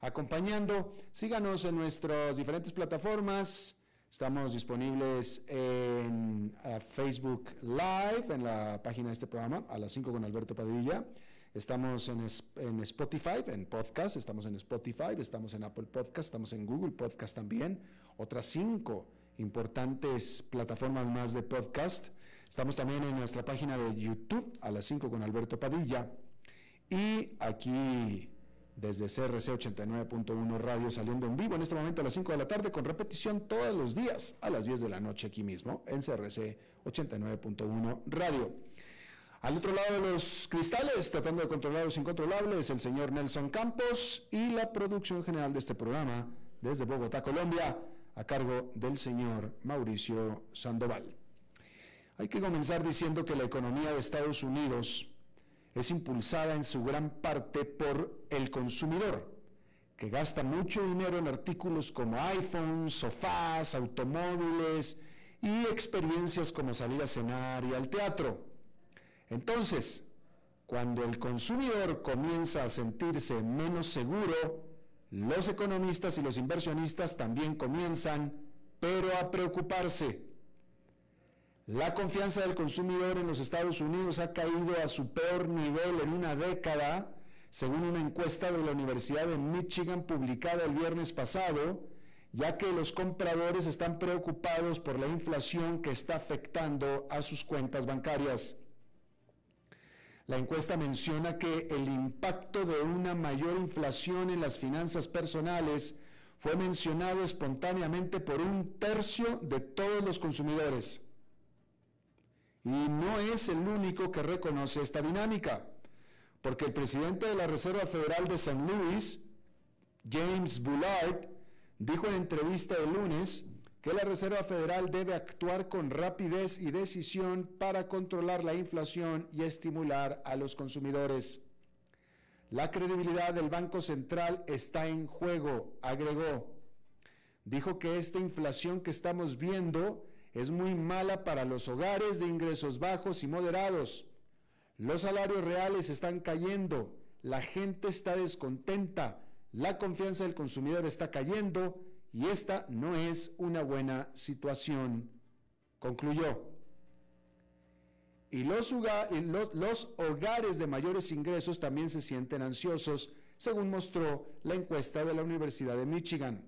acompañando. Síganos en nuestras diferentes plataformas. Estamos disponibles en eh, Facebook Live, en la página de este programa, a las 5 con Alberto Padilla. Estamos en, en, Spotify, en podcast, estamos en Spotify, estamos en Apple Podcast, estamos en Google Podcast también. Otras cinco importantes plataformas más de podcast. Estamos también en nuestra página de YouTube, a las 5 con Alberto Padilla. Y aquí desde CRC 89.1 Radio saliendo en vivo en este momento a las 5 de la tarde con repetición todos los días a las 10 de la noche aquí mismo en CRC 89.1 Radio. Al otro lado de los cristales, tratando de controlar los incontrolables, el señor Nelson Campos y la producción general de este programa desde Bogotá, Colombia, a cargo del señor Mauricio Sandoval. Hay que comenzar diciendo que la economía de Estados Unidos es impulsada en su gran parte por el consumidor, que gasta mucho dinero en artículos como iPhones, sofás, automóviles y experiencias como salir a cenar y al teatro. Entonces, cuando el consumidor comienza a sentirse menos seguro, los economistas y los inversionistas también comienzan, pero a preocuparse. La confianza del consumidor en los Estados Unidos ha caído a su peor nivel en una década, según una encuesta de la Universidad de Michigan publicada el viernes pasado, ya que los compradores están preocupados por la inflación que está afectando a sus cuentas bancarias. La encuesta menciona que el impacto de una mayor inflación en las finanzas personales fue mencionado espontáneamente por un tercio de todos los consumidores y no es el único que reconoce esta dinámica, porque el presidente de la Reserva Federal de San Luis, James Bullard, dijo en entrevista el lunes que la Reserva Federal debe actuar con rapidez y decisión para controlar la inflación y estimular a los consumidores. La credibilidad del Banco Central está en juego, agregó. Dijo que esta inflación que estamos viendo es muy mala para los hogares de ingresos bajos y moderados. Los salarios reales están cayendo, la gente está descontenta, la confianza del consumidor está cayendo y esta no es una buena situación, concluyó. Y los, hogares de mayores ingresos también se sienten ansiosos, según mostró la encuesta de la Universidad de Michigan,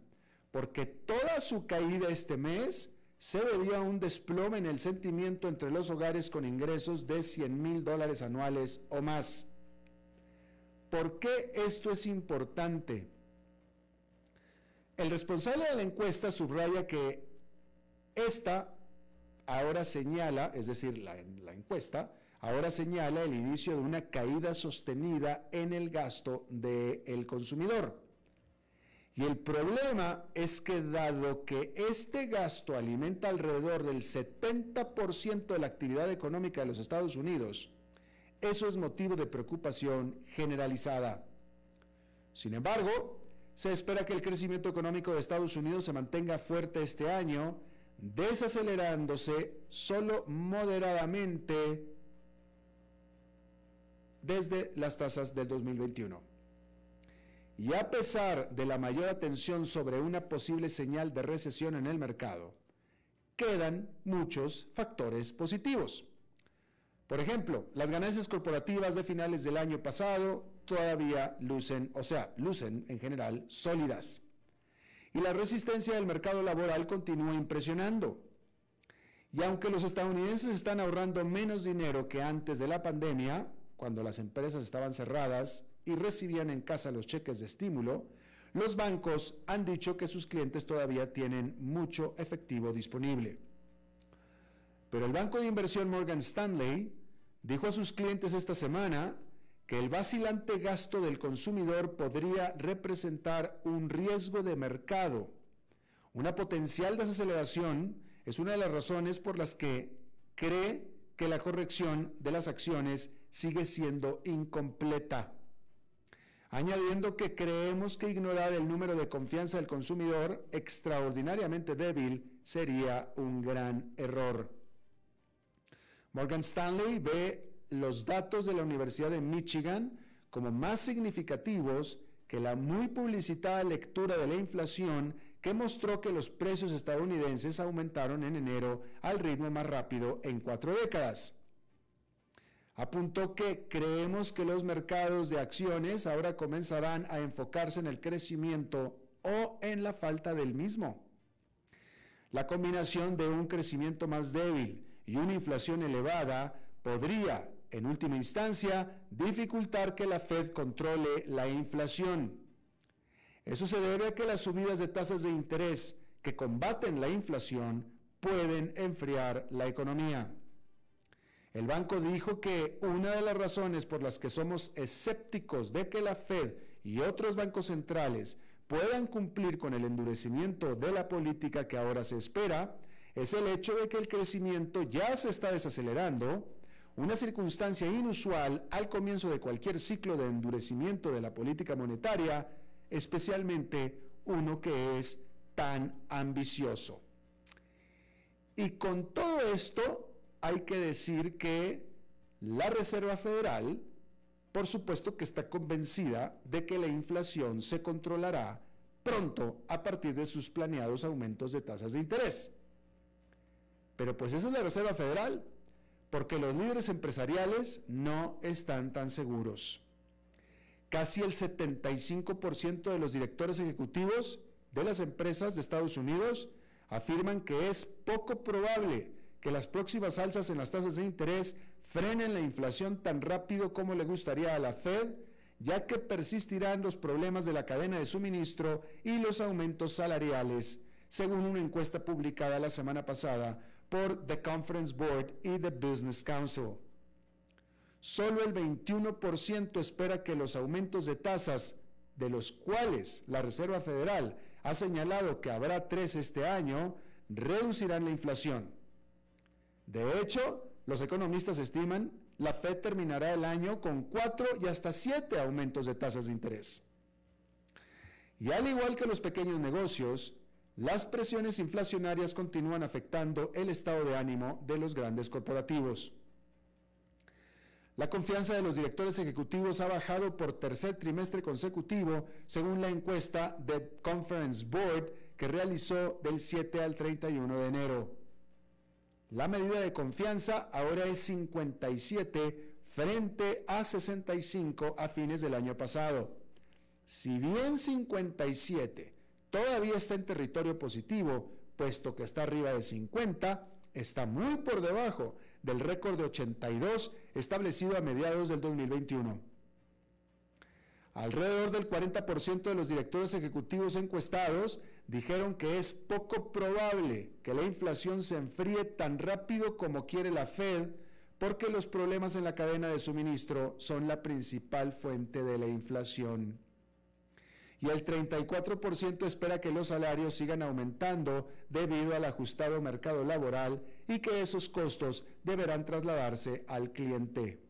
porque toda su caída este mes se debía a un desplome en el sentimiento entre los hogares con ingresos de 100 mil dólares anuales o más. ¿Por qué esto es importante? El responsable de la encuesta subraya que esta ahora señala, es decir, la, encuesta, ahora señala el inicio de una caída sostenida en el gasto del consumidor. Y el problema es que dado que este gasto alimenta alrededor del 70% de la actividad económica de los Estados Unidos, eso es motivo de preocupación generalizada. Sin embargo, se espera que el crecimiento económico de Estados Unidos se mantenga fuerte este año, desacelerándose solo moderadamente desde las tasas del 2021. Y a pesar de la mayor atención sobre una posible señal de recesión en el mercado, quedan muchos factores positivos. Por ejemplo, las ganancias corporativas de finales del año pasado todavía lucen, o sea, lucen en general sólidas. Y la resistencia del mercado laboral continúa impresionando. Y aunque los estadounidenses están ahorrando menos dinero que antes de la pandemia, cuando las empresas estaban cerradas y recibían en casa los cheques de estímulo, los bancos han dicho que sus clientes todavía tienen mucho efectivo disponible. Pero el banco de inversión Morgan Stanley dijo a sus clientes esta semana que el vacilante gasto del consumidor podría representar un riesgo de mercado. Una potencial desaceleración es una de las razones por las que cree que la corrección de las acciones sigue siendo incompleta. Añadiendo que creemos que ignorar el número de confianza del consumidor extraordinariamente débil sería un gran error. Morgan Stanley ve los datos de la Universidad de Michigan como más significativos que la muy publicitada lectura de la inflación que mostró que los precios estadounidenses aumentaron en enero al ritmo más rápido en cuatro décadas. Apuntó que creemos que los mercados de acciones ahora comenzarán a enfocarse en el crecimiento o en la falta del mismo. La combinación de un crecimiento más débil y una inflación elevada podría, en última instancia, dificultar que la Fed controle la inflación. Eso se debe a que las subidas de tasas de interés que combaten la inflación pueden enfriar la economía. El banco dijo que una de las razones por las que somos escépticos de que la Fed y otros bancos centrales puedan cumplir con el endurecimiento de la política que ahora se espera es el hecho de que el crecimiento ya se está desacelerando una circunstancia inusual al comienzo de cualquier ciclo de endurecimiento de la política monetaria, especialmente uno que es tan ambicioso. Y con todo esto hay que decir que la Reserva Federal, por supuesto que está convencida de que la inflación se controlará pronto a partir de sus planeados aumentos de tasas de interés. Pero pues esa es la Reserva Federal, porque los líderes empresariales no están tan seguros. Casi el 75% de los directores ejecutivos de las empresas de Estados Unidos afirman que es poco probable que las próximas alzas en las tasas de interés frenen la inflación tan rápido como le gustaría a la Fed, ya que persistirán los problemas de la cadena de suministro y los aumentos salariales, según una encuesta publicada la semana pasada por The Conference Board y The Business Council. Solo el 21% espera que los aumentos de tasas, de los cuales la Reserva Federal ha señalado que habrá tres este año, reducirán la inflación. De hecho, los economistas estiman la Fed terminará el año con cuatro y hasta siete aumentos de tasas de interés. Y al igual que los pequeños negocios, las presiones inflacionarias continúan afectando el estado de ánimo de los grandes corporativos. La confianza de los directores ejecutivos ha bajado por tercer trimestre consecutivo, según la encuesta de Conference Board que realizó del 7 al 31 de enero. La medida de confianza ahora es 57 frente a 65 a fines del año pasado. Si bien 57 todavía está en territorio positivo, puesto que está arriba de 50, está muy por debajo del récord de 82 establecido a mediados del 2021. Alrededor del 40% de los directores ejecutivos encuestados dijeron que es poco probable que la inflación se enfríe tan rápido como quiere la Fed, porque los problemas en la cadena de suministro son la principal fuente de la inflación y el 34% espera que los salarios sigan aumentando debido al ajustado mercado laboral y que esos costos deberán trasladarse al cliente.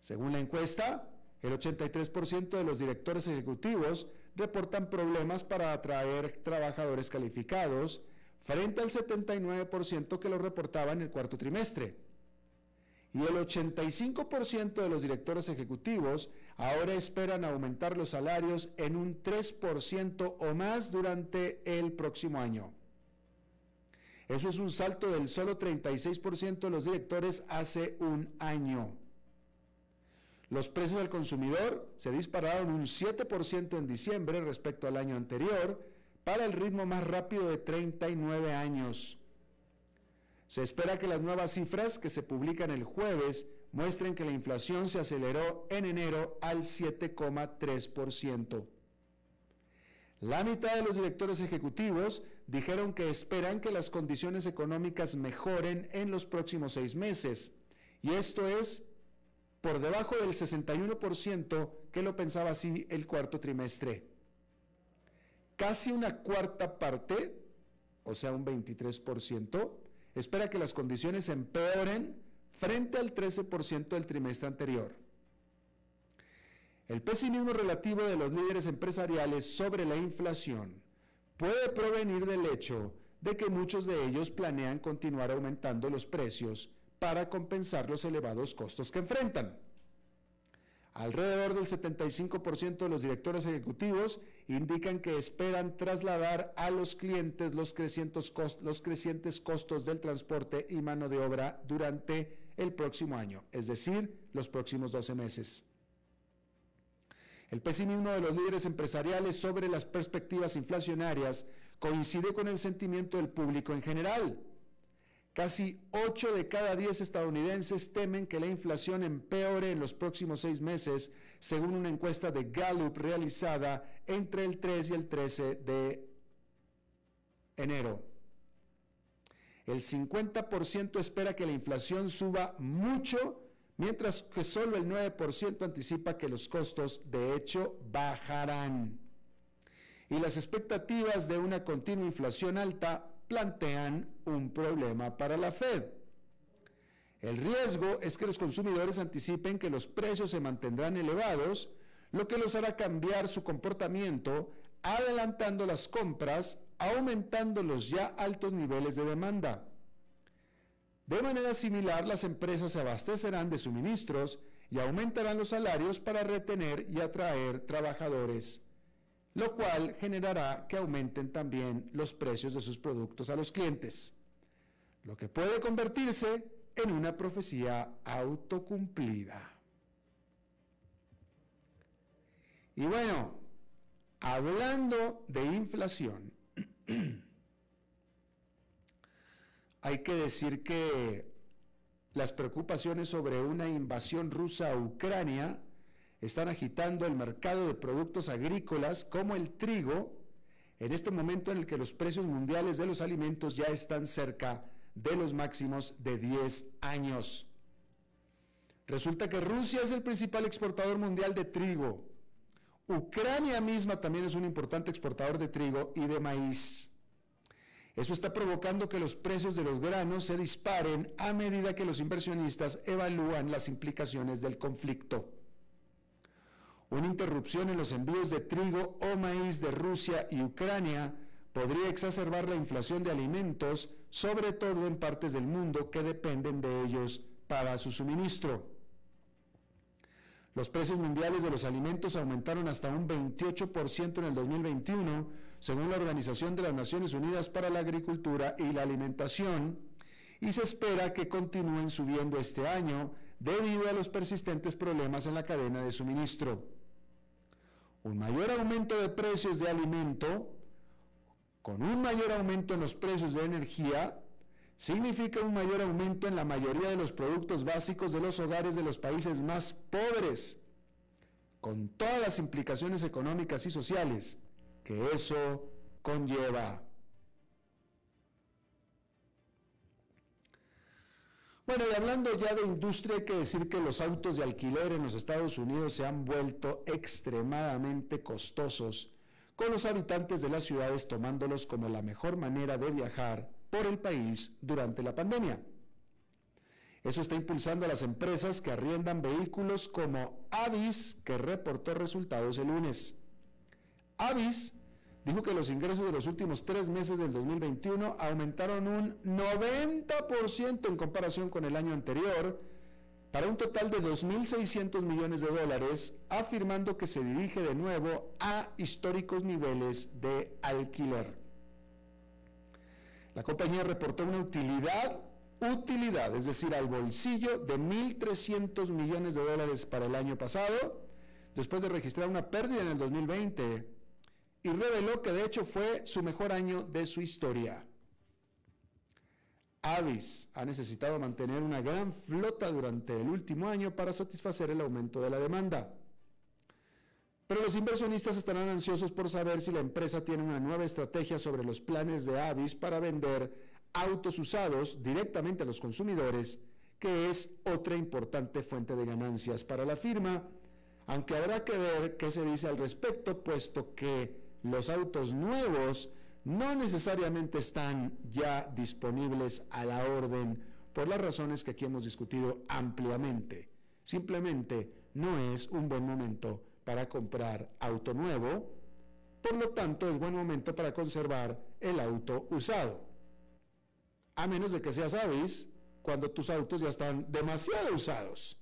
Según la encuesta, el 83% de los directores ejecutivos reportan problemas para atraer trabajadores calificados, frente al 79% que lo reportaba en el cuarto trimestre y el 85% de los directores ejecutivos ahora esperan aumentar los salarios en un 3% o más durante el próximo año. Eso es un salto del solo 36% de los directores hace un año. Los precios del consumidor se dispararon un 7% en diciembre respecto al año anterior, para el ritmo más rápido de 39 años. Se espera que las nuevas cifras que se publican el jueves muestren que la inflación se aceleró en enero al 7,3%. La mitad de los directores ejecutivos dijeron que esperan que las condiciones económicas mejoren en los próximos seis meses, y esto es por debajo del 61% que lo pensaba así el cuarto trimestre. Casi una cuarta parte, o sea, un 23%, espera que las condiciones empeoren frente al 13% del trimestre anterior. El pesimismo relativo de los líderes empresariales sobre la inflación puede provenir del hecho de que muchos de ellos planean continuar aumentando los precios para compensar los elevados costos que enfrentan. Alrededor del 75% de los directores ejecutivos indican que esperan trasladar a los clientes los crecientes, los crecientes costos del transporte y mano de obra durante el próximo año, es decir, los próximos 12 meses. El pesimismo de los líderes empresariales sobre las perspectivas inflacionarias coincide con el sentimiento del público en general Casi 8 de cada 10 estadounidenses temen que la inflación empeore en los próximos seis meses, según una encuesta de Gallup realizada entre el 3 y el 13 de enero. El 50% espera que la inflación suba mucho, mientras que solo el 9% anticipa que los costos de hecho bajarán. Y las expectativas de una continua inflación alta plantean un problema para la Fed. El riesgo es que los consumidores anticipen que los precios se mantendrán elevados, lo que los hará cambiar su comportamiento, adelantando las compras, aumentando los ya altos niveles de demanda. De manera similar, las empresas se abastecerán de suministros y aumentarán los salarios para retener y atraer trabajadores lo cual generará que aumenten también los precios de sus productos a los clientes, lo que puede convertirse en una profecía autocumplida. Y bueno, hablando de inflación, hay que decir que las preocupaciones sobre una invasión rusa a Ucrania están agitando el mercado de productos agrícolas como el trigo, en este momento en el que los precios mundiales de los alimentos ya están cerca de los máximos de 10 años. Resulta que Rusia es el principal exportador mundial de trigo. Ucrania misma también es un importante exportador de trigo y de maíz. Eso está provocando que los precios de los granos se disparen a medida que los inversionistas evalúan las implicaciones del conflicto. Una interrupción en los envíos de trigo o maíz de Rusia y Ucrania podría exacerbar la inflación de alimentos, sobre todo en partes del mundo que dependen de ellos para su suministro. Los precios mundiales de los alimentos aumentaron hasta un 28% en el 2021, según la Organización de las Naciones Unidas para la Agricultura y la Alimentación, y se espera que continúen subiendo este año debido a los persistentes problemas en la cadena de suministro. Un mayor aumento de precios de alimento con un mayor aumento en los precios de energía significa un mayor aumento en la mayoría de los productos básicos de los hogares de los países más pobres, con todas las implicaciones económicas y sociales que eso conlleva. Bueno, y hablando ya de industria, hay que decir que los autos de alquiler en los Estados Unidos se han vuelto extremadamente costosos, con los habitantes de las ciudades tomándolos como la mejor manera de viajar por el país durante la pandemia. Eso está impulsando a las empresas que arriendan vehículos como Avis, que reportó resultados el lunes. Avis dijo que los ingresos de los últimos tres meses del 2021 aumentaron un 90% en comparación con el año anterior, para un total de 2.600 millones de dólares, afirmando que se dirige de nuevo a históricos niveles de alquiler. La compañía reportó una utilidad, utilidad, es decir, al bolsillo de 1.300 millones de dólares para el año pasado, después de registrar una pérdida en el 2020 y reveló que de hecho fue su mejor año de su historia. Avis ha necesitado mantener una gran flota durante el último año para satisfacer el aumento de la demanda. Pero los inversionistas estarán ansiosos por saber si la empresa tiene una nueva estrategia sobre los planes de Avis para vender autos usados directamente a los consumidores, que es otra importante fuente de ganancias para la firma, aunque habrá que ver qué se dice al respecto, puesto que los autos nuevos no necesariamente están ya disponibles a la orden por las razones que aquí hemos discutido ampliamente. Simplemente no es un buen momento para comprar auto nuevo, por lo tanto es buen momento para conservar el auto usado. A menos de que seas Avis cuando tus autos ya están demasiado usados.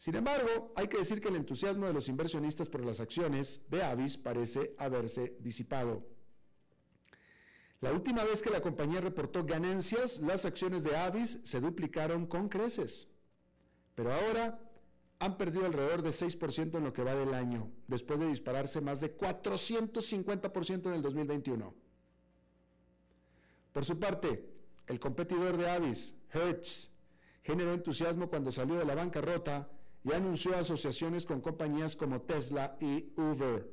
Sin embargo, hay que decir que el entusiasmo de los inversionistas por las acciones de Avis parece haberse disipado. La última vez que la compañía reportó ganancias, las acciones de Avis se duplicaron con creces. Pero ahora han perdido alrededor de 6% en lo que va del año, después de dispararse más de 450% en el 2021. Por su parte, el competidor de Avis, Hertz, generó entusiasmo cuando salió de la bancarrota y anunció asociaciones con compañías como Tesla y Uber.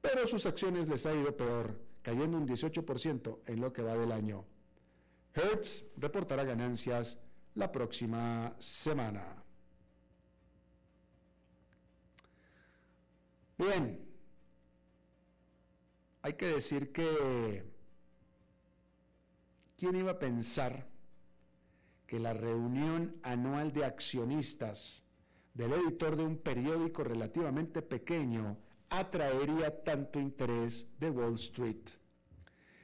Pero sus acciones les ha ido peor, cayendo un 18% en lo que va del año. Hertz reportará ganancias la próxima semana. Bien, hay que decir que ¿quién iba a pensar que la reunión anual de accionistas del editor de un periódico relativamente pequeño atraería tanto interés de Wall Street?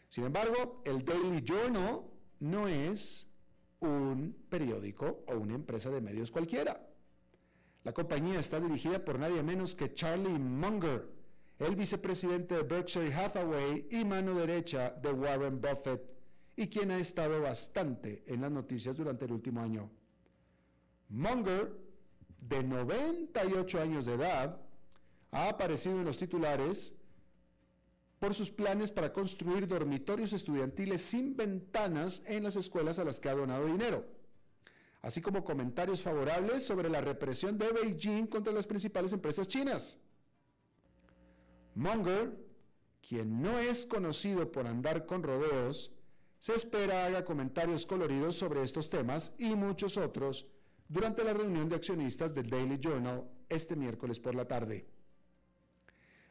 Sin embargo, el Daily Journal no es un periódico o una empresa de medios cualquiera. La compañía está dirigida por nadie menos que Charlie Munger, el vicepresidente de Berkshire Hathaway y mano derecha de Warren Buffett, y quien ha estado bastante en las noticias durante el último año. Munger, de 98 años de edad, ha aparecido en los titulares por sus planes para construir dormitorios estudiantiles sin ventanas en las escuelas a las que ha donado dinero así como comentarios favorables sobre la represión de Beijing contra las principales empresas chinas. Munger, quien no es conocido por andar con rodeos, se espera haga comentarios coloridos sobre estos temas y muchos otros durante la reunión de accionistas del Daily Journal este miércoles por la tarde.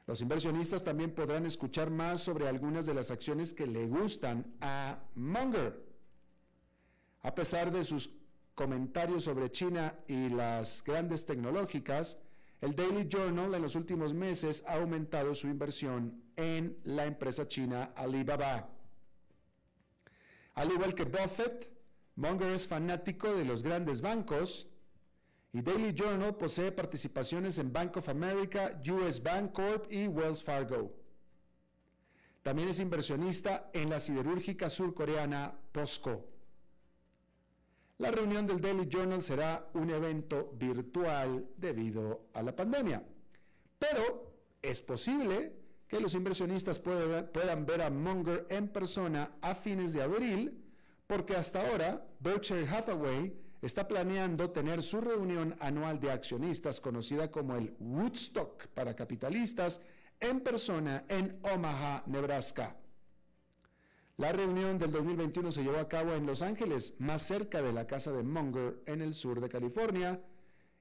Los inversionistas también podrán escuchar más sobre algunas de las acciones que le gustan a Munger. A pesar de sus comentarios sobre China y las grandes tecnológicas, el Daily Journal en los últimos meses ha aumentado su inversión en la empresa china Alibaba. Al igual que Buffett, Munger es fanático de los grandes bancos y Daily Journal posee participaciones en Bank of America, US Bank Corp y Wells Fargo. También es inversionista en la siderúrgica surcoreana POSCO. La reunión del Daily Journal será un evento virtual debido a la pandemia, pero es posible que los inversionistas puedan ver a Munger en persona a fines de abril, porque hasta ahora Berkshire Hathaway está planeando tener su reunión anual de accionistas conocida como el Woodstock para capitalistas en persona en Omaha, Nebraska. La reunión del 2021 se llevó a cabo en Los Ángeles, más cerca de la casa de Munger en el sur de California,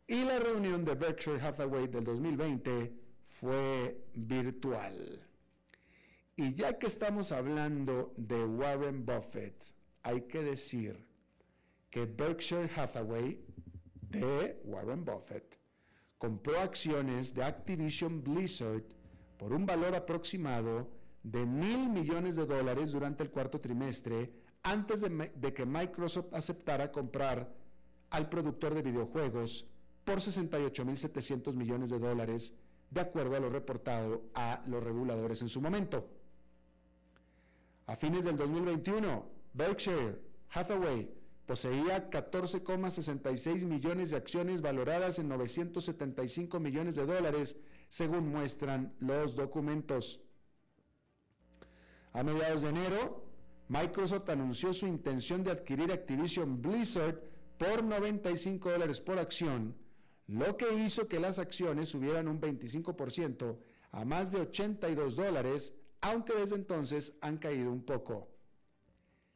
y la reunión de Berkshire Hathaway del 2020 fue virtual. Y ya que estamos hablando de Warren Buffett, hay que decir que Berkshire Hathaway de Warren Buffett compró acciones de Activision Blizzard por un valor aproximado de mil millones de dólares durante el cuarto trimestre antes de, que Microsoft aceptara comprar al productor de videojuegos por 68.700 millones de dólares, de acuerdo a lo reportado a los reguladores en su momento. A fines del 2021, Berkshire Hathaway poseía 14,66 millones de acciones valoradas en 975 millones de dólares, según muestran los documentos. A mediados de enero, Microsoft anunció su intención de adquirir Activision Blizzard por 95 dólares por acción, lo que hizo que las acciones subieran un 25% a más de 82 dólares, aunque desde entonces han caído un poco.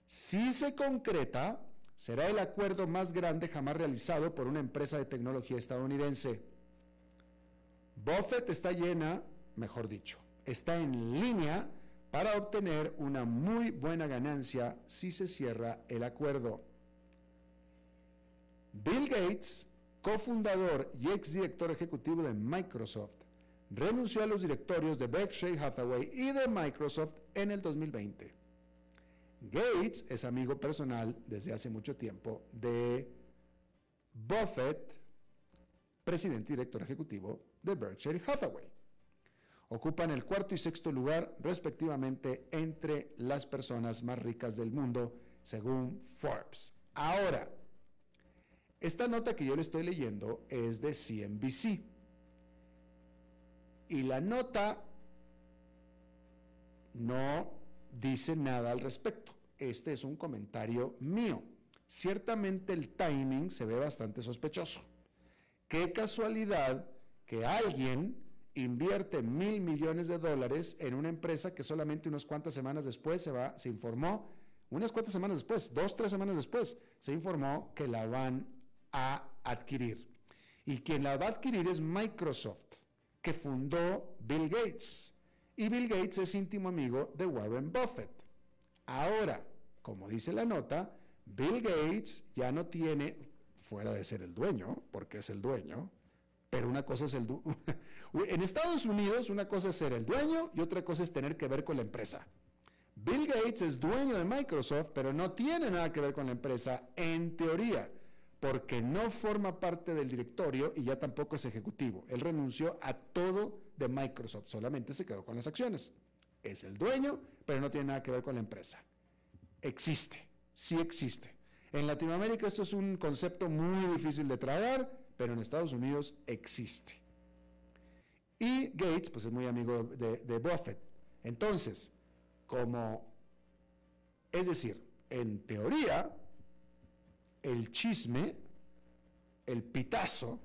Si se concreta, será el acuerdo más grande jamás realizado por una empresa de tecnología estadounidense. Buffett está llena, mejor dicho, está en línea para obtener una muy buena ganancia si se cierra el acuerdo. Bill Gates, cofundador y exdirector ejecutivo de Microsoft, renunció a los directorios de Berkshire Hathaway y de Microsoft en el 2020. Gates es amigo personal desde hace mucho tiempo de Buffett, presidente y director ejecutivo de Berkshire Hathaway. Ocupan el cuarto y sexto lugar respectivamente entre las personas más ricas del mundo, según Forbes. Ahora, esta nota que yo le estoy leyendo es de CNBC. Y la nota no dice nada al respecto. Este es un comentario mío. Ciertamente el timing se ve bastante sospechoso. Qué casualidad que alguien invierte mil millones de dólares en una empresa que solamente unas cuantas semanas después se, va, se informó, unas cuantas semanas después, dos, tres semanas después, se informó que la van a adquirir. Y quien la va a adquirir es Microsoft, que fundó Bill Gates. Y Bill Gates es íntimo amigo de Warren Buffett. Ahora, como dice la nota, Bill Gates ya no tiene, fuera de ser el dueño, porque es el dueño, pero una cosa es el... en Estados Unidos una cosa es ser el dueño y otra cosa es tener que ver con la empresa. Bill Gates es dueño de Microsoft, pero no tiene nada que ver con la empresa en teoría, porque no forma parte del directorio y ya tampoco es ejecutivo. Él renunció a todo de Microsoft, solamente se quedó con las acciones. Es el dueño, pero no tiene nada que ver con la empresa. Existe, sí existe. En Latinoamérica esto es un concepto muy difícil de tragar pero en Estados Unidos existe. Y Gates, pues es muy amigo de, de Buffett. Entonces, como, es decir, en teoría, el chisme, el pitazo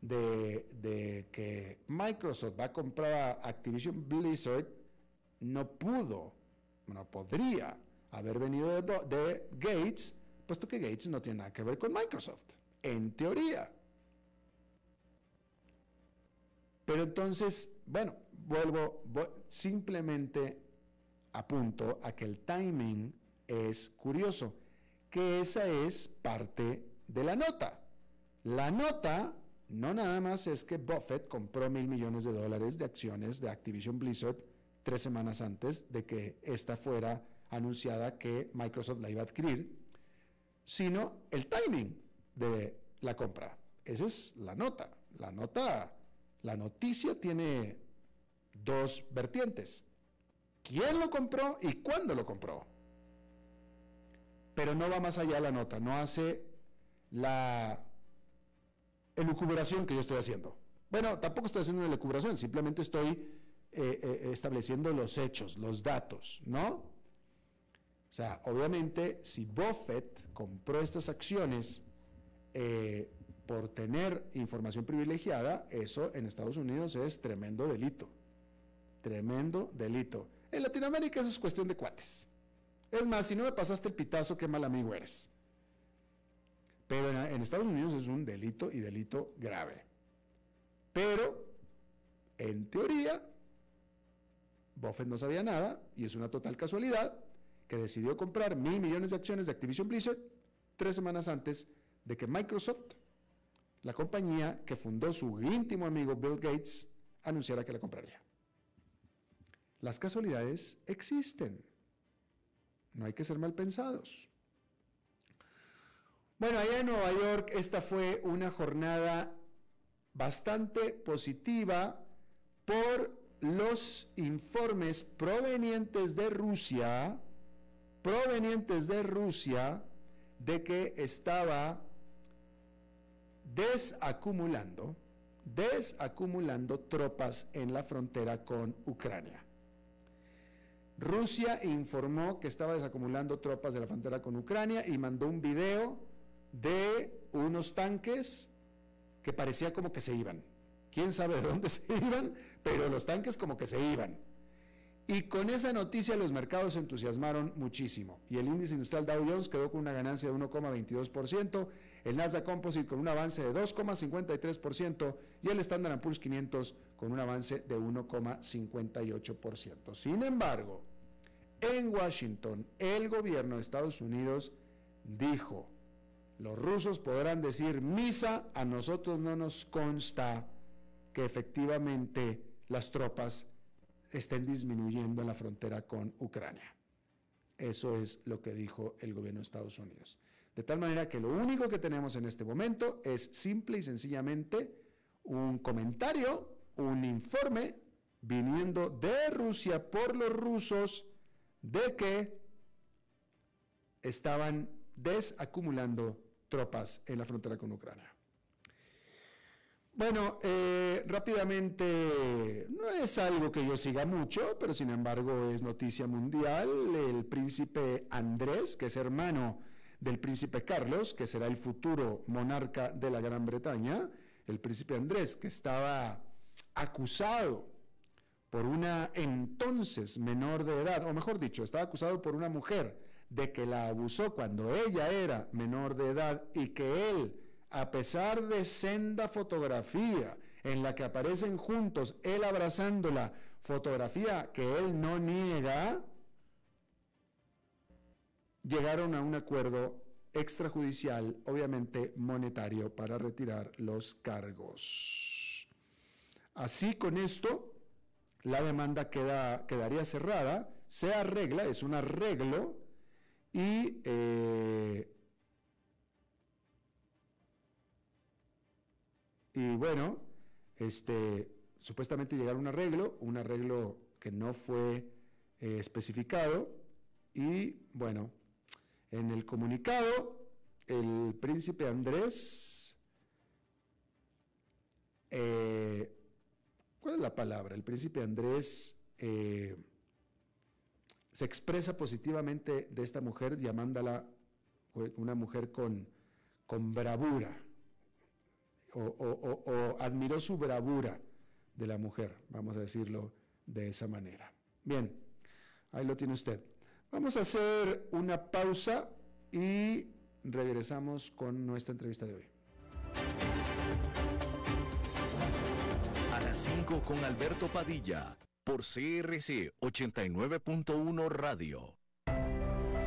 de, que Microsoft va a comprar a Activision Blizzard no pudo, no podría haber venido de, de Gates, puesto que Gates no tiene nada que ver con Microsoft en teoría. Pero entonces, bueno, vuelvo, simplemente apunto a que el timing es curioso, que esa es parte de la nota. La nota no nada más es que Buffett compró mil millones de dólares de acciones de Activision Blizzard tres semanas antes de que esta fuera anunciada que Microsoft la iba a adquirir, sino el timing de la compra. Esa es la nota. La nota, la noticia tiene dos vertientes. ¿Quién lo compró y cuándo lo compró? Pero no va más allá la nota, no hace la elucubración que yo estoy haciendo. Bueno, tampoco estoy haciendo una elucubración, simplemente estoy eh, eh, estableciendo los hechos, los datos, ¿no? O sea, obviamente, si Buffett compró estas acciones eh, por tener información privilegiada, eso en Estados Unidos es tremendo delito. Tremendo delito. En Latinoamérica eso es cuestión de cuates. Es más, si no me pasaste el pitazo, qué mal amigo eres. Pero en, Estados Unidos es un delito y delito grave. Pero, en teoría, Buffett no sabía nada y es una total casualidad que decidió comprar mil millones de acciones de Activision Blizzard tres semanas antes de que Microsoft, la compañía que fundó su íntimo amigo Bill Gates, anunciara que la compraría. Las casualidades existen. No hay que ser mal pensados. Bueno, allá en Nueva York esta fue una jornada bastante positiva por los informes provenientes de Rusia, provenientes de Rusia, de que estaba desacumulando, desacumulando tropas en la frontera con Ucrania. Rusia informó que estaba desacumulando tropas de la frontera con Ucrania y mandó un video de unos tanques que parecía como que se iban. Quién sabe de dónde se iban, pero los tanques como que se iban. Y con esa noticia los mercados se entusiasmaron muchísimo y el índice industrial Dow Jones quedó con una ganancia de 1,22%, el Nasdaq Composite con un avance de 2,53% y el Standard Poor's 500 con un avance de 1,58%. Sin embargo, en Washington, el gobierno de Estados Unidos dijo, los rusos podrán decir misa, a nosotros no nos consta que efectivamente las tropas estén disminuyendo en la frontera con Ucrania. Eso es lo que dijo el gobierno de Estados Unidos. De tal manera que lo único que tenemos en este momento es simple y sencillamente un comentario, un informe viniendo de Rusia por los rusos de que estaban desacumulando tropas en la frontera con Ucrania. Bueno, eh, rápidamente, no es algo que yo siga mucho, pero sin embargo es noticia mundial. El príncipe Andrés, que es hermano del príncipe Carlos, que será el futuro monarca de la Gran Bretaña, el príncipe Andrés, que estaba acusado por una entonces menor de edad, o mejor dicho, estaba acusado por una mujer de que la abusó cuando ella era menor de edad y que él a pesar de senda fotografía en la que aparecen juntos, él abrazándola, fotografía que él no niega, llegaron a un acuerdo extrajudicial, obviamente monetario, para retirar los cargos. Así con esto, la demanda queda, quedaría cerrada, se arregla, es un arreglo, y eh, Y bueno, este, supuestamente llegaron a un arreglo, un arreglo que no fue eh, especificado. Y bueno, en el comunicado, el príncipe Andrés, eh, ¿cuál es la palabra? El príncipe Andrés eh, se expresa positivamente de esta mujer llamándola una mujer con, con bravura o, admiró su bravura de la mujer, vamos a decirlo de esa manera. Bien, ahí lo tiene usted. Vamos a hacer una pausa y regresamos con nuestra entrevista de hoy. A las 5 con Alberto Padilla, por CRC 89.1 Radio.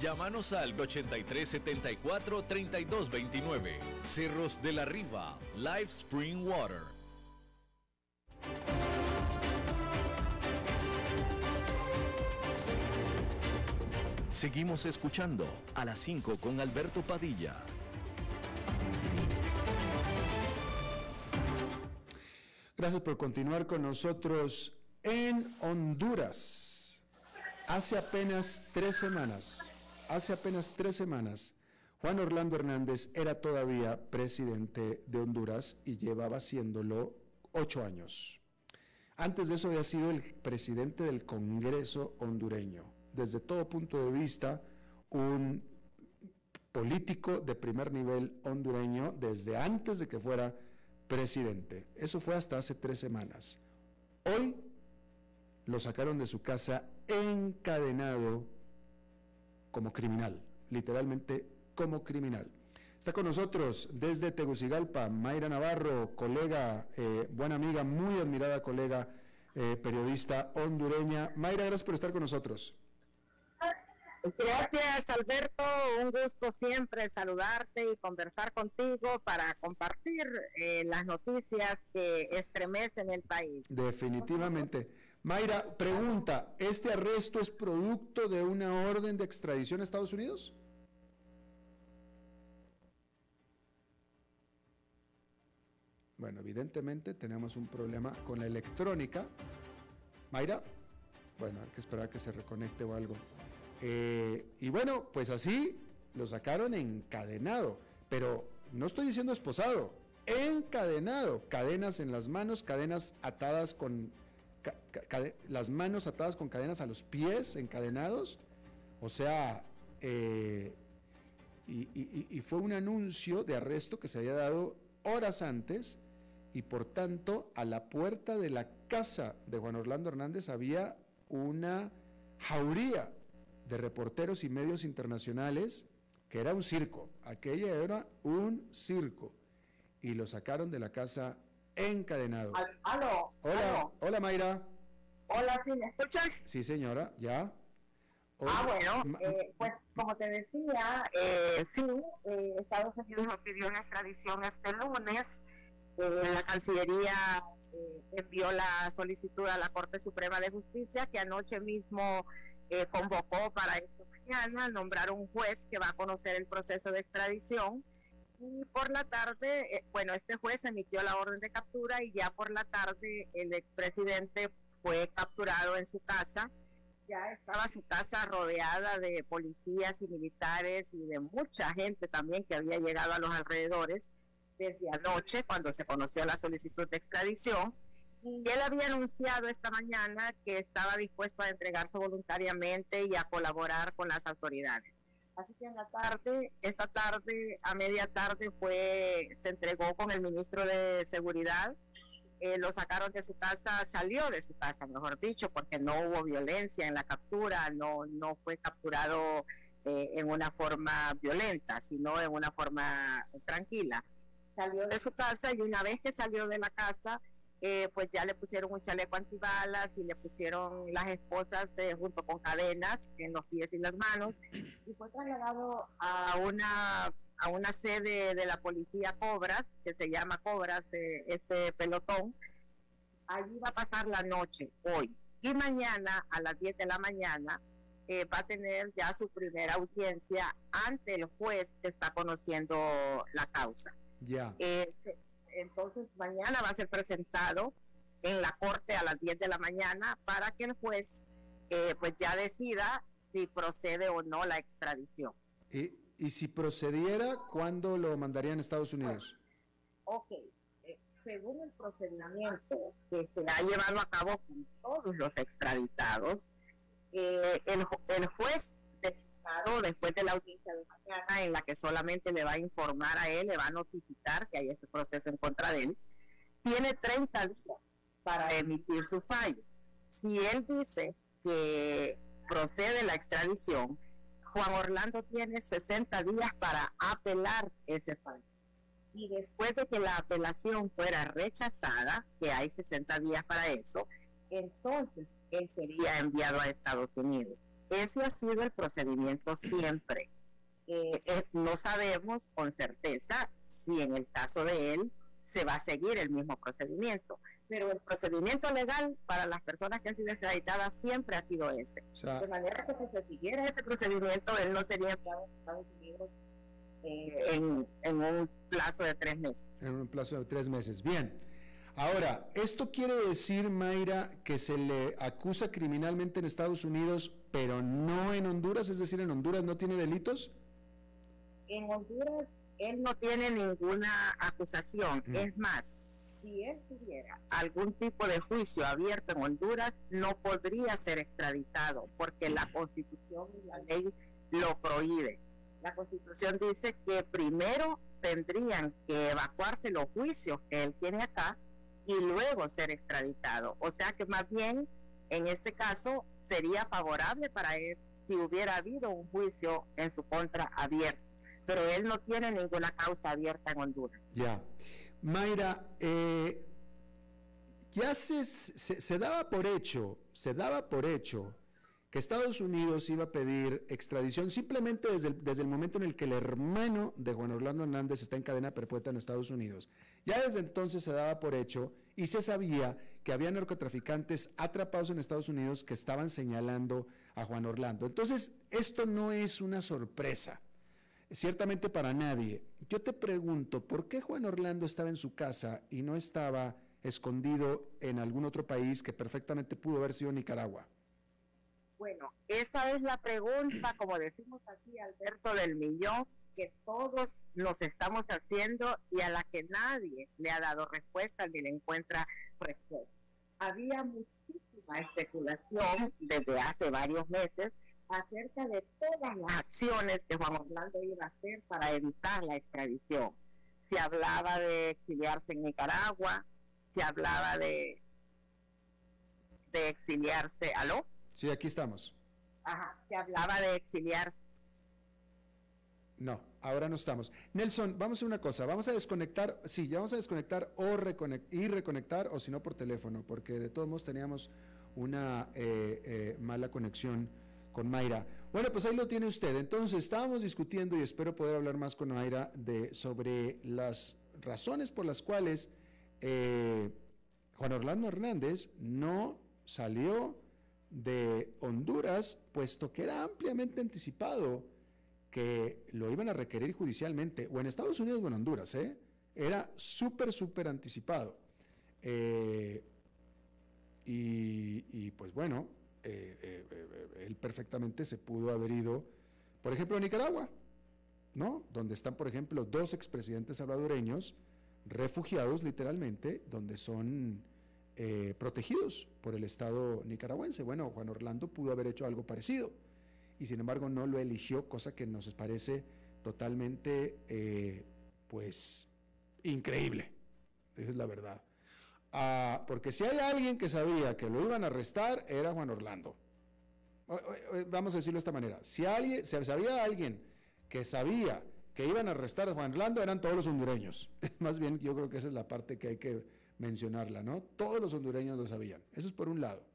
Llámanos al 8374 3229. Cerros de la Riva, Live Spring Water. Seguimos escuchando a las 5 con Alberto Padilla. Gracias por continuar con nosotros en Honduras. Hace apenas tres semanas, hace apenas tres semanas, Juan Orlando Hernández era todavía presidente de Honduras y llevaba haciéndolo ocho años. Antes de eso había sido el presidente del Congreso hondureño. Desde todo punto de vista, un político de primer nivel hondureño desde antes de que fuera presidente. Eso fue hasta hace tres semanas. Hoy lo sacaron de su casa encadenado como criminal, literalmente como criminal. Está con nosotros desde Tegucigalpa, Mayra Navarro, colega, eh, buena amiga, muy admirada colega, eh, periodista hondureña. Mayra, gracias por estar con nosotros. Gracias, Alberto. Un gusto siempre saludarte y conversar contigo para compartir eh, las noticias que estremecen el país. Definitivamente. Mayra, pregunta, ¿este arresto es producto de una orden de extradición a Estados Unidos? Bueno, evidentemente tenemos un problema con la electrónica. Mayra, bueno, hay que esperar a que se reconecte o algo. Eh, y bueno, pues así lo sacaron encadenado, pero no estoy diciendo esposado, encadenado, cadenas en las manos, cadenas atadas con las manos atadas con cadenas a los pies, encadenados, o sea, eh, y, fue un anuncio de arresto que se había dado horas antes y por tanto a la puerta de la casa de Juan Orlando Hernández había una jauría de reporteros y medios internacionales que era un circo. Aquella era un circo. Y lo sacaron de la casa encadenado. Aló. Hola, hola Mayra. Hola, ¿sí me escuchas? Sí, señora, ya. ah, bueno, eh, pues como te decía, eh, sí, eh, Estados Unidos nos pidió una extradición este lunes. la Cancillería envió la solicitud a la Corte Suprema de Justicia, que anoche mismo eh, convocó para esta mañana nombrar un juez que va a conocer el proceso de extradición y por la tarde, eh, bueno, este juez emitió la orden de captura y ya por la tarde el expresidente fue capturado en su casa. Ya estaba su casa rodeada de policías y militares y de mucha gente también que había llegado a los alrededores desde anoche cuando se conoció la solicitud de extradición y él había anunciado esta mañana que estaba dispuesto a entregarse voluntariamente y a colaborar con las autoridades. Así que en la tarde, esta tarde, a media tarde, fue, se entregó con el ministro de Seguridad. Eh, lo sacaron de su casa, salió de su casa, mejor dicho, porque no hubo violencia en la captura, no, no fue capturado eh, en una forma violenta, sino en una forma tranquila. Salió de su casa y una vez que salió de la casa, eh, pues ya le pusieron un chaleco antibalas y le pusieron las esposas eh, junto con cadenas en los pies y las manos y fue trasladado a una a una sede de la policía Cobras que se llama Cobras eh, este pelotón. Allí va a pasar la noche hoy. Y mañana a las 10 de la mañana va a tener ya su primera audiencia ante el juez que está conociendo la causa. Ya entonces mañana va a ser presentado en la corte a las 10 de la mañana para que el juez eh, pues ya decida si procede o no la extradición. ¿Y, y si procediera, cuándo lo mandarían a Estados Unidos? ok, eh, según el procedimiento que se ha llevado a cabo con todos los extraditados, eh, el, el juez después de la audiencia de mañana en la que solamente le va a informar a él, le va a notificar que hay este proceso en contra de él, tiene 30 días para emitir su fallo. Si él dice que procede la extradición, Juan Orlando tiene 60 días para apelar ese fallo. Y después de que la apelación fuera rechazada, que hay 60 días para eso, entonces él sería enviado a Estados Unidos. Ese ha sido el procedimiento siempre. Eh, eh, no sabemos con certeza si en el caso de él se va a seguir el mismo procedimiento. pero el procedimiento legal para las personas que han sido extraditadas siempre ha sido ese. de manera que si se siguiera ese procedimiento, él no sería enviado a Estados Unidos eh, en, en un plazo de tres meses. En un plazo de tres meses. Bien. Ahora, ¿esto quiere decir, Mayra, que se le acusa criminalmente en Estados Unidos, pero no en Honduras? Es decir, ¿en Honduras no tiene delitos? En Honduras él no tiene ninguna acusación. Mm. Es más, si él tuviera algún tipo de juicio abierto en Honduras, no podría ser extraditado, porque la Constitución y la ley lo prohíbe. La Constitución dice que primero tendrían que evacuarse los juicios que él tiene acá y luego ser extraditado. O sea que más bien en este caso sería favorable para él si hubiera habido un juicio en su contra abierto. Pero él no tiene ninguna causa abierta en Honduras. Ya. Mayra, eh, ya se, se daba por hecho, se daba por hecho que Estados Unidos iba a pedir extradición simplemente desde el, desde el momento en el que el hermano de Juan Orlando Hernández está en cadena perpetua en Estados Unidos. Ya desde entonces se daba por hecho y se sabía que había narcotraficantes atrapados en Estados Unidos que estaban señalando a Juan Orlando. Entonces, esto no es una sorpresa, ciertamente para nadie. Yo te pregunto, ¿por qué Juan Orlando estaba en su casa y no estaba escondido en algún otro país que perfectamente pudo haber sido Nicaragua? Bueno, esa es la pregunta, como decimos aquí, Alberto del Millón, que todos nos estamos haciendo y a la que nadie le ha dado respuesta ni le encuentra respuesta. Había muchísima especulación desde hace varios meses acerca de todas las acciones que Juan Orlando iba a hacer para evitar la extradición. Se hablaba de exiliarse en Nicaragua, se hablaba de, de exiliarse, ¿aló? Sí, aquí estamos. Ajá, se hablaba de exiliarse. No, ahora no estamos. Nelson, vamos a hacer una cosa, vamos a desconectar, sí, ya vamos a desconectar o y reconectar, o si no por teléfono, porque de todos modos teníamos una eh, eh, mala conexión con Mayra. Bueno, pues ahí lo tiene usted. Entonces, estábamos discutiendo y espero poder hablar más con Mayra de, sobre las razones por las cuales eh, Juan Orlando Hernández no salió de Honduras, puesto que era ampliamente anticipado que lo iban a requerir judicialmente, o en Estados Unidos o en Honduras, ¿eh? era súper, súper anticipado. Eh, y, pues bueno, eh, él perfectamente se pudo haber ido, por ejemplo, a Nicaragua, ¿no? Donde están, por ejemplo, dos expresidentes salvadoreños refugiados literalmente, donde son protegidos por el Estado nicaragüense. Bueno, Juan Orlando pudo haber hecho algo parecido y sin embargo no lo eligió, cosa que nos parece totalmente, eh, pues, increíble. Esa es la verdad. Ah, porque si hay alguien que sabía que lo iban a arrestar, era Juan Orlando. Vamos a decirlo de esta manera. Si, alguien, si había alguien que sabía que iban a arrestar a Juan Orlando, eran todos los hondureños. Más bien, yo creo que esa es la parte que hay que mencionarla, ¿no? Todos los hondureños lo sabían. Eso es por un lado.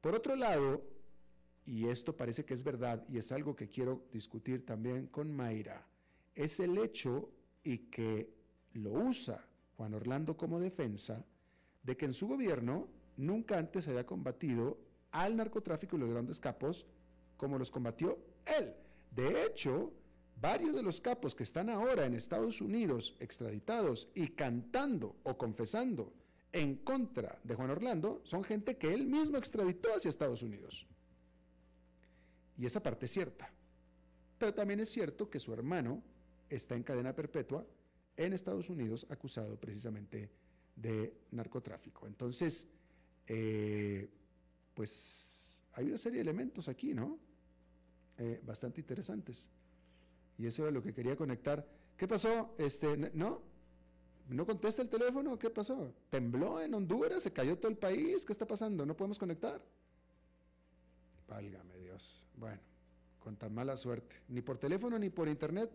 Por otro lado, y esto parece que es verdad y es algo que quiero discutir también con Mayra, es el hecho y que lo usa Juan Orlando como defensa de que en su gobierno nunca antes había combatido al narcotráfico y los grandes capos como los combatió él. De hecho, Varios de los capos que están ahora en Estados Unidos extraditados y cantando o confesando en contra de Juan Orlando son gente que él mismo extraditó hacia Estados Unidos. Y esa parte es cierta. Pero también es cierto que su hermano está en cadena perpetua en Estados Unidos acusado precisamente de narcotráfico. Entonces, eh, pues hay una serie de elementos aquí, ¿no? Eh, bastante interesantes. Y eso era lo que quería conectar. ¿Qué pasó? Este, ¿No? ¿No contesta el teléfono? ¿Qué pasó? ¿Tembló en Honduras? ¿Se cayó todo el país? ¿Qué está pasando? ¿No podemos conectar? Válgame. Bueno, con tan mala suerte. Ni por teléfono ni por internet.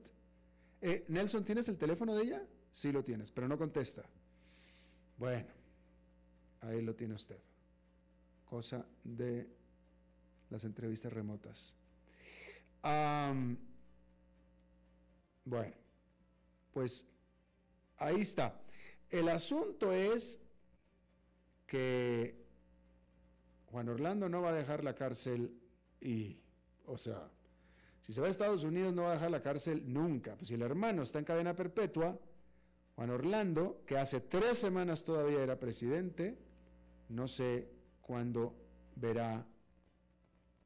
Eh, Nelson, ¿tienes el teléfono de ella? Sí lo tienes, pero no contesta. Bueno, ahí lo tiene usted. Cosa de las entrevistas remotas. Bueno, pues ahí está. El asunto es que Juan Orlando no va a dejar la cárcel y, o sea, si se va a Estados Unidos no va a dejar la cárcel nunca. Pues si el hermano está en cadena perpetua, Juan Orlando, que hace tres semanas todavía era presidente, no sé cuándo verá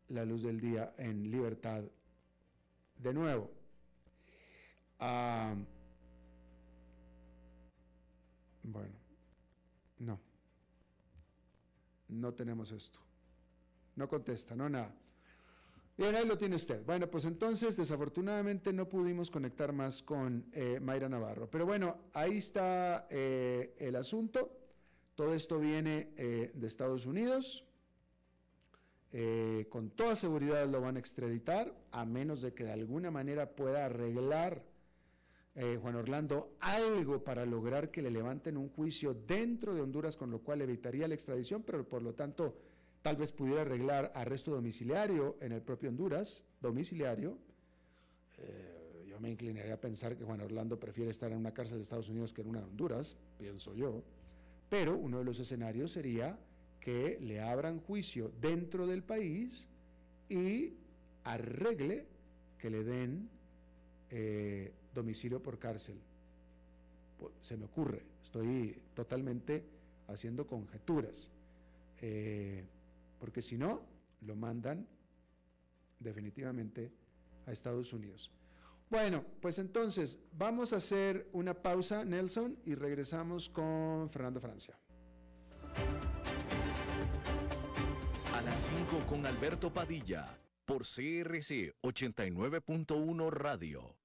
la luz del día en libertad de nuevo. Ah, bueno, no. No tenemos esto. No contesta, no nada. Bien, ahí lo tiene usted. Bueno, pues entonces desafortunadamente no pudimos conectar más con eh, Mayra Navarro. Pero bueno, ahí está eh, el asunto. Todo esto viene eh, de Estados Unidos. con toda seguridad lo van a extraditar, a menos de que de alguna manera pueda arreglar Juan Orlando algo para lograr que le levanten un juicio dentro de Honduras, con lo cual evitaría la extradición, pero por lo tanto tal vez pudiera arreglar arresto domiciliario en el propio Honduras, domiciliario. Eh, yo me inclinaría a pensar que Juan Orlando prefiere estar en una cárcel de Estados Unidos que en una de Honduras, pienso yo. Pero uno de los escenarios sería que le abran juicio dentro del país y arregle que le den eh, domicilio por cárcel. Pues, se me ocurre, estoy totalmente haciendo conjeturas. Eh, porque si no, lo mandan definitivamente a Estados Unidos. Bueno, pues entonces vamos a hacer una pausa, Nelson, y regresamos con Fernando Francia. A las 5 con Alberto Padilla, por CRC 89.1 Radio.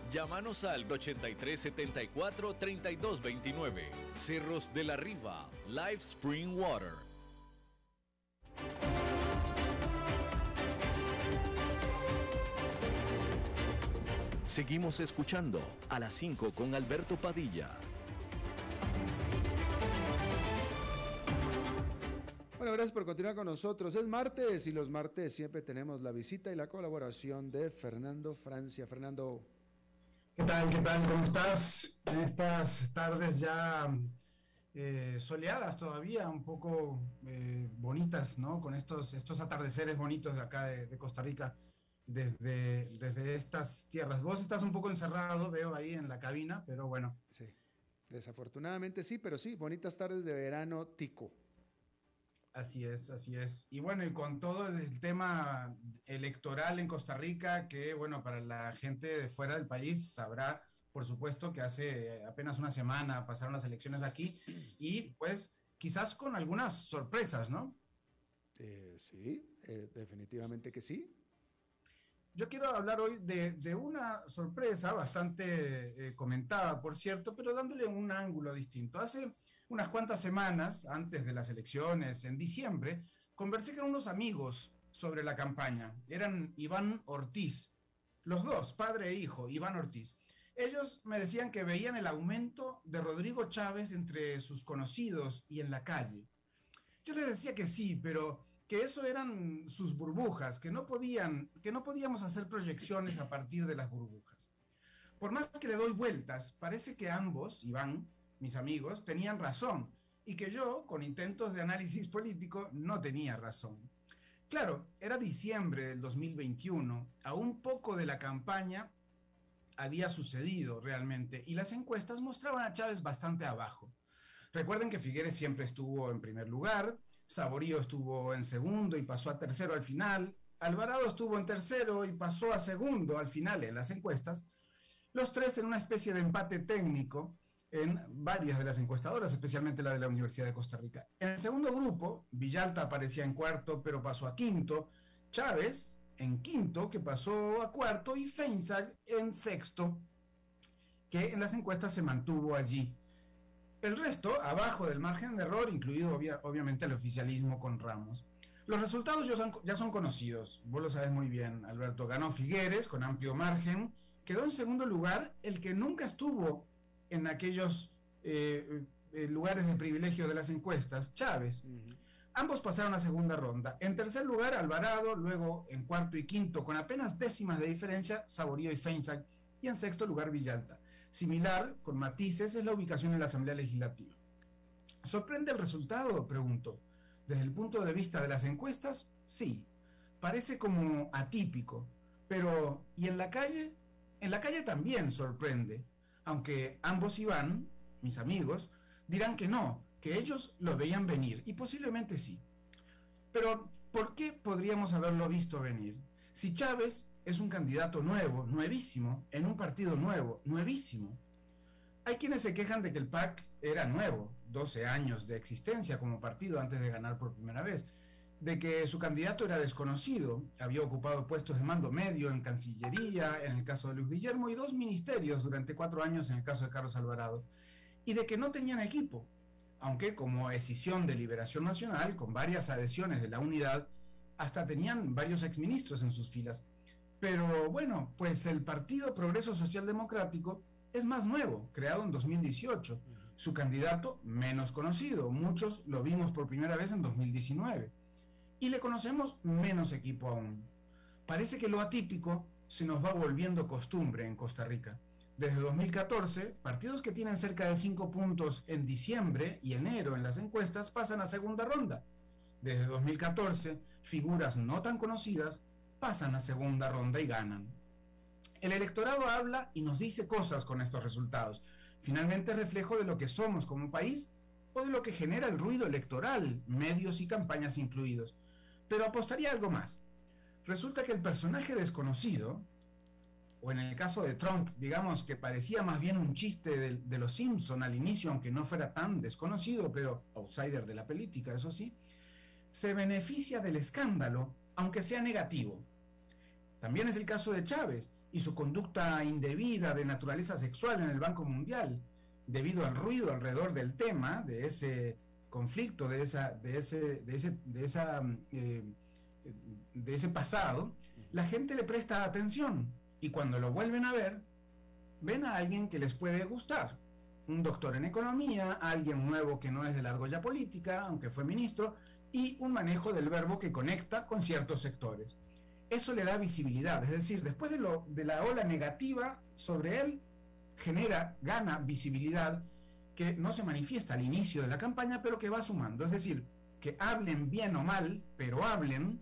Llámanos al 8374 3229. Cerros de la Riva, Live Spring Water. Seguimos escuchando a las 5 con Alberto Padilla. Bueno, gracias por continuar con nosotros. Es martes y los martes siempre tenemos la visita y la colaboración de Fernando Francia. Fernando. ¿Qué tal? ¿Qué tal? ¿Cómo estás? En estas tardes ya eh, soleadas todavía, un poco eh, bonitas, ¿no? Con estos, estos atardeceres bonitos de acá de, Costa Rica, desde, desde estas tierras. Vos estás un poco encerrado, veo ahí en la cabina, pero bueno. Sí, desafortunadamente sí, pero sí, bonitas tardes de verano tico. Así es, así es. Y bueno, y con todo el tema electoral en Costa Rica, que bueno, para la gente de fuera del país sabrá, por supuesto, que hace apenas una semana pasaron las elecciones aquí y pues quizás con algunas sorpresas, ¿no? Eh, sí, eh, definitivamente que sí. yo quiero hablar hoy de, una sorpresa bastante eh, comentada, por cierto, pero dándole un ángulo distinto. Hace unas cuantas semanas, antes de las elecciones, en diciembre, conversé con unos amigos sobre la campaña. Eran Iván Ortiz, los dos, padre e hijo, Iván Ortiz. Ellos me decían que veían el aumento de Rodrigo Chávez entre sus conocidos y en la calle. Yo les decía que sí, pero que eso eran sus burbujas, que no podían, que no podíamos hacer proyecciones a partir de las burbujas. Por más que le doy vueltas, parece que ambos, Iván, mis amigos, tenían razón y que yo, con intentos de análisis político, no tenía razón. Claro, era diciembre del 2021, a un poco de la campaña había sucedido realmente y las encuestas mostraban a Chávez bastante abajo. Recuerden que Figueres siempre estuvo en primer lugar, Saborío estuvo en segundo y pasó a tercero al final. Alvarado estuvo en tercero y pasó a segundo al final en las encuestas. Los tres en una especie de empate técnico en varias de las encuestadoras, especialmente la de la Universidad de Costa Rica. En el segundo grupo, Villalta aparecía en cuarto, pero pasó a quinto. Chávez en quinto, que pasó a cuarto, y Feinsack en sexto, que en las encuestas se mantuvo allí. El resto, abajo del margen de error, incluido obviamente el oficialismo con Ramos. Los resultados ya son, conocidos, vos lo sabes muy bien, Alberto. Ganó Figueres con amplio margen, quedó en segundo lugar el que nunca estuvo en aquellos eh, eh, lugares de privilegio de las encuestas, Chávez. Ambos pasaron a segunda ronda. En tercer lugar, Alvarado, luego en cuarto y quinto, con apenas décimas de diferencia, Saborío y Feinsack, y en sexto lugar, Villalta. Similar, con matices, es la ubicación en la Asamblea Legislativa. ¿Sorprende el resultado? Pregunto. Desde el punto de vista de las encuestas, sí. Parece como atípico. Pero, ¿y en la calle? En la calle también sorprende. Aunque ambos iban, mis amigos, dirán que no, que ellos lo veían venir. Y posiblemente sí. Pero, ¿por qué podríamos haberlo visto venir? Si Chávez es un candidato nuevo, nuevísimo, en un partido nuevo, nuevísimo. Hay quienes se quejan de que el PAC era nuevo, 12 años de existencia como partido antes de ganar por primera vez, de que su candidato era desconocido, había ocupado puestos de mando medio en Cancillería, en el caso de Luis Guillermo, y dos ministerios durante cuatro años en el caso de Carlos Alvarado, y de que no tenían equipo, aunque como decisión de liberación nacional, con varias adhesiones de la unidad, hasta tenían varios exministros en sus filas. Pero bueno, pues el Partido Progreso Social Democrático es más nuevo, creado en 2018. Su candidato menos conocido, muchos lo vimos por primera vez en 2019. Y le conocemos menos equipo aún. Parece que lo atípico se nos va volviendo costumbre en Costa Rica. Desde 2014, partidos que tienen cerca de 5 puntos en diciembre y enero en las encuestas pasan a segunda ronda. Desde 2014, figuras no tan conocidas pasan a segunda ronda y ganan. El electorado habla y nos dice cosas con estos resultados. Finalmente reflejo de lo que somos como país o de lo que genera el ruido electoral, medios y campañas incluidos. Pero apostaría algo más. Resulta que el personaje desconocido, o en el caso de Trump, digamos que parecía más bien un chiste de, los Simpson al inicio, aunque no fuera tan desconocido, pero outsider de la política, eso sí, se beneficia del escándalo, aunque sea negativo. También es el caso de Chávez y su conducta indebida de naturaleza sexual en el Banco Mundial, debido al ruido alrededor del tema, de ese conflicto, de, esa, de, ese, de, ese, de, esa, eh, de ese pasado, la gente le presta atención y cuando lo vuelven a ver, ven a alguien que les puede gustar. Un doctor en economía, alguien nuevo que no es de la argolla política, aunque fue ministro, y un manejo del verbo que conecta con ciertos sectores eso le da visibilidad. Es decir, después de, lo, de la ola negativa sobre él, genera, gana visibilidad no se manifiesta al inicio de la campaña, pero que va sumando. Es decir, que hablen bien o mal, pero hablen,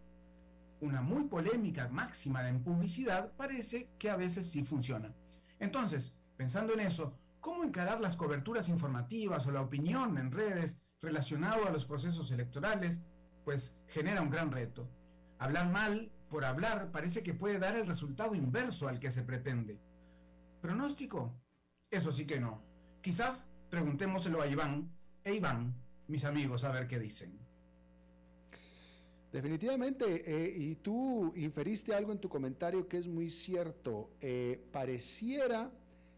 una muy polémica máxima en publicidad, parece que a veces sí funciona. Entonces, pensando en eso, ¿cómo encarar las coberturas informativas o la opinión en redes relacionado a los procesos electorales? Pues genera un gran reto. Hablar mal por hablar parece que puede dar el resultado inverso al que se pretende. ¿Pronóstico? Eso sí que no. Quizás preguntémoselo a Iván e Iván, mis amigos, a ver qué dicen. Definitivamente, eh, y tú inferiste algo en tu comentario que es muy cierto. Eh, pareciera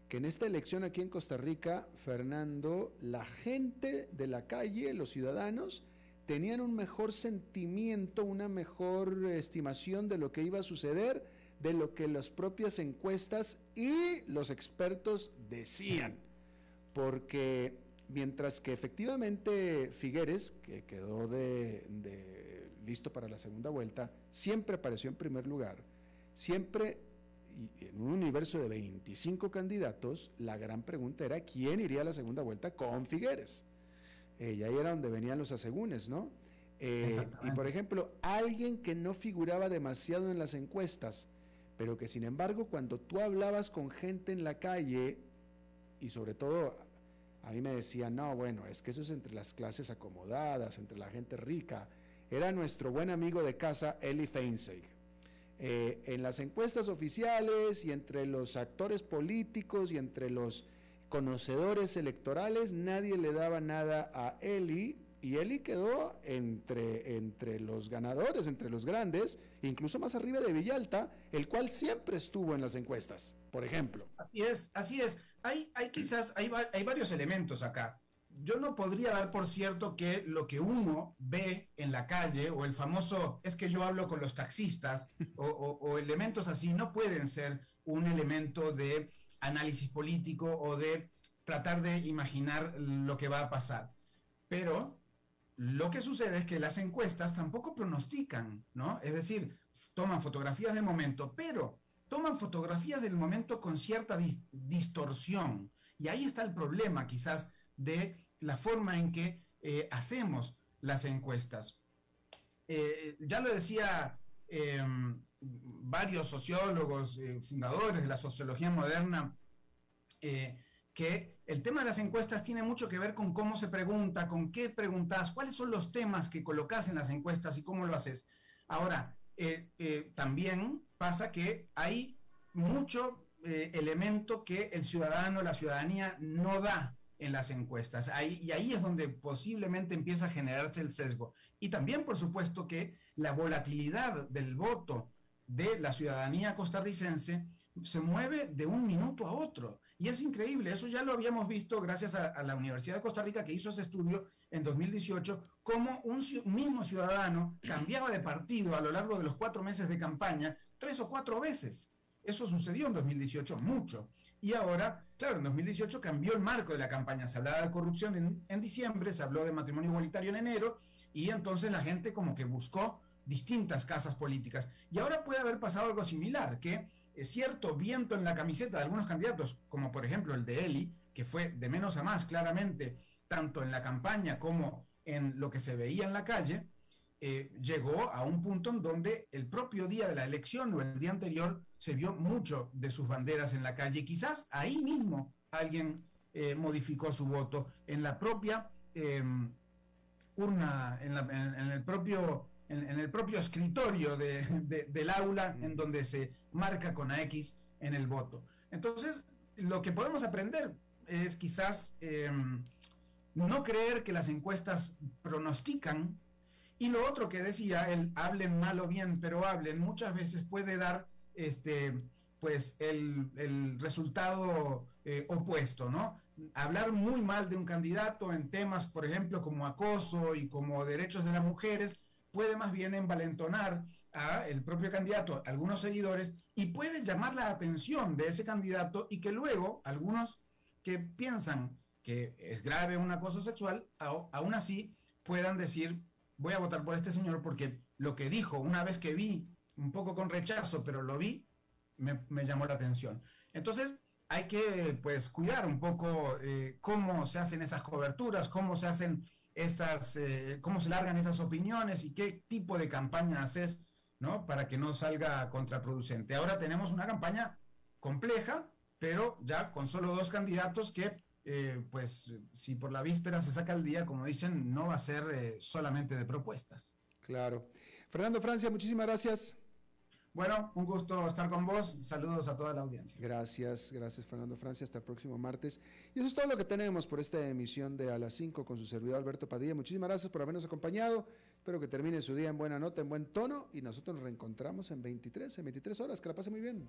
que en esta elección aquí en Costa Rica, Fernando, la gente de la calle, los ciudadanos, tenían un mejor sentimiento, una mejor estimación de lo que iba a suceder, de lo que las propias encuestas y los expertos decían. Porque mientras que efectivamente Figueres, que quedó de, listo para la segunda vuelta, siempre apareció en primer lugar, siempre en un universo de 25 candidatos, la gran pregunta era quién iría a la segunda vuelta con Figueres. Eh, y ahí era donde venían los asegúnes, ¿no? Eh, y por ejemplo, alguien que no figuraba demasiado en las encuestas, pero que sin embargo cuando tú hablabas con gente en la calle, y sobre todo a mí me decían, no, bueno, es que eso es entre las clases acomodadas, entre la gente rica, era nuestro buen amigo de casa, Eli Feinstein. Eh, en las encuestas oficiales y entre los actores políticos y entre los conocedores electorales, nadie le daba nada a Eli y Eli quedó entre, entre los ganadores, entre los grandes, incluso más arriba de Villalta, el cual siempre estuvo en las encuestas, por ejemplo. Así es, así es. Hay, hay quizás, hay, hay varios elementos acá. Yo no podría dar por cierto que lo que uno ve en la calle o el famoso es que yo hablo con los taxistas o, o elementos así no pueden ser un elemento de análisis político o de tratar de imaginar lo que va a pasar. Pero lo que sucede es que las encuestas tampoco pronostican, ¿no? Es decir, toman fotografías del momento, pero toman fotografías del momento con cierta distorsión. Y ahí está el problema quizás de la forma en que eh, hacemos las encuestas. Eh, ya lo decía em, varios sociólogos, eh, fundadores de la sociología moderna, que el tema de las encuestas tiene mucho que ver con cómo se pregunta, con qué preguntas, cuáles son los temas que colocas en las encuestas y cómo lo haces. Ahora, también pasa que hay mucho elemento que el ciudadano, la ciudadanía no da en las encuestas. Ahí, y ahí es donde posiblemente empieza a generarse el sesgo. Y también, por supuesto, que la volatilidad del voto de la ciudadanía costarricense se mueve de un minuto a otro. Y es increíble, eso ya lo habíamos visto gracias a, la Universidad de Costa Rica que hizo ese estudio en 2018, cómo un mismo ciudadano cambiaba de partido a lo largo de los cuatro meses de campaña tres o cuatro veces. Eso sucedió en 2018 mucho. Y ahora, claro, en 2018 cambió el marco de la campaña. Se hablaba de corrupción en, diciembre, se habló de matrimonio igualitario en enero, y entonces la gente como que buscó distintas casas políticas. Y ahora puede haber pasado algo similar, que es cierto viento en la camiseta de algunos candidatos, como por ejemplo el de Eli, que fue de menos a más claramente, tanto en la campaña como en lo que se veía en la calle, eh, llegó a un punto en donde el propio día de la elección o el día anterior se vio mucho de sus banderas en la calle. Quizás ahí mismo alguien eh, modificó su voto en la propia em, urna, en, el propio, en, el propio escritorio del aula en donde se marca con X en el voto. Entonces, lo que podemos aprender es quizás em, no creer que las encuestas pronostican y lo otro que decía, el hablen mal o bien, pero hablen, muchas veces puede dar este, pues el, resultado eh, opuesto, ¿no? Hablar muy mal de un candidato en temas, por ejemplo, como acoso y como derechos de las mujeres, puede más bien envalentonar a el propio candidato, algunos seguidores, y puede llamar la atención de ese candidato y que luego algunos que piensan que es grave un acoso sexual, aún así puedan decir, voy a votar por este señor porque lo que dijo una vez que vi, un poco con rechazo, pero lo vi, me, llamó la atención. Entonces, hay que pues cuidar un poco eh, cómo se hacen esas coberturas, cómo se hacen esas, eh, cómo se largan esas opiniones y qué tipo de campaña haces, ¿no? Para que no salga contraproducente. Ahora tenemos una campaña compleja, pero ya con solo dos candidatos que eh, pues si por la víspera se saca el día, como dicen, no va a ser eh, solamente de propuestas. Claro. Fernando Francia, muchísimas gracias. Bueno, un gusto estar con vos. Saludos a toda la audiencia. Gracias, gracias Fernando Francia. Hasta el próximo martes. Y eso es todo lo que tenemos por esta emisión de A las 5 con su servidor Alberto Padilla. Muchísimas gracias por habernos acompañado. Espero que termine su día en buena nota, en buen tono. Y nosotros nos reencontramos en 23, en 23 horas. Que la pase muy bien.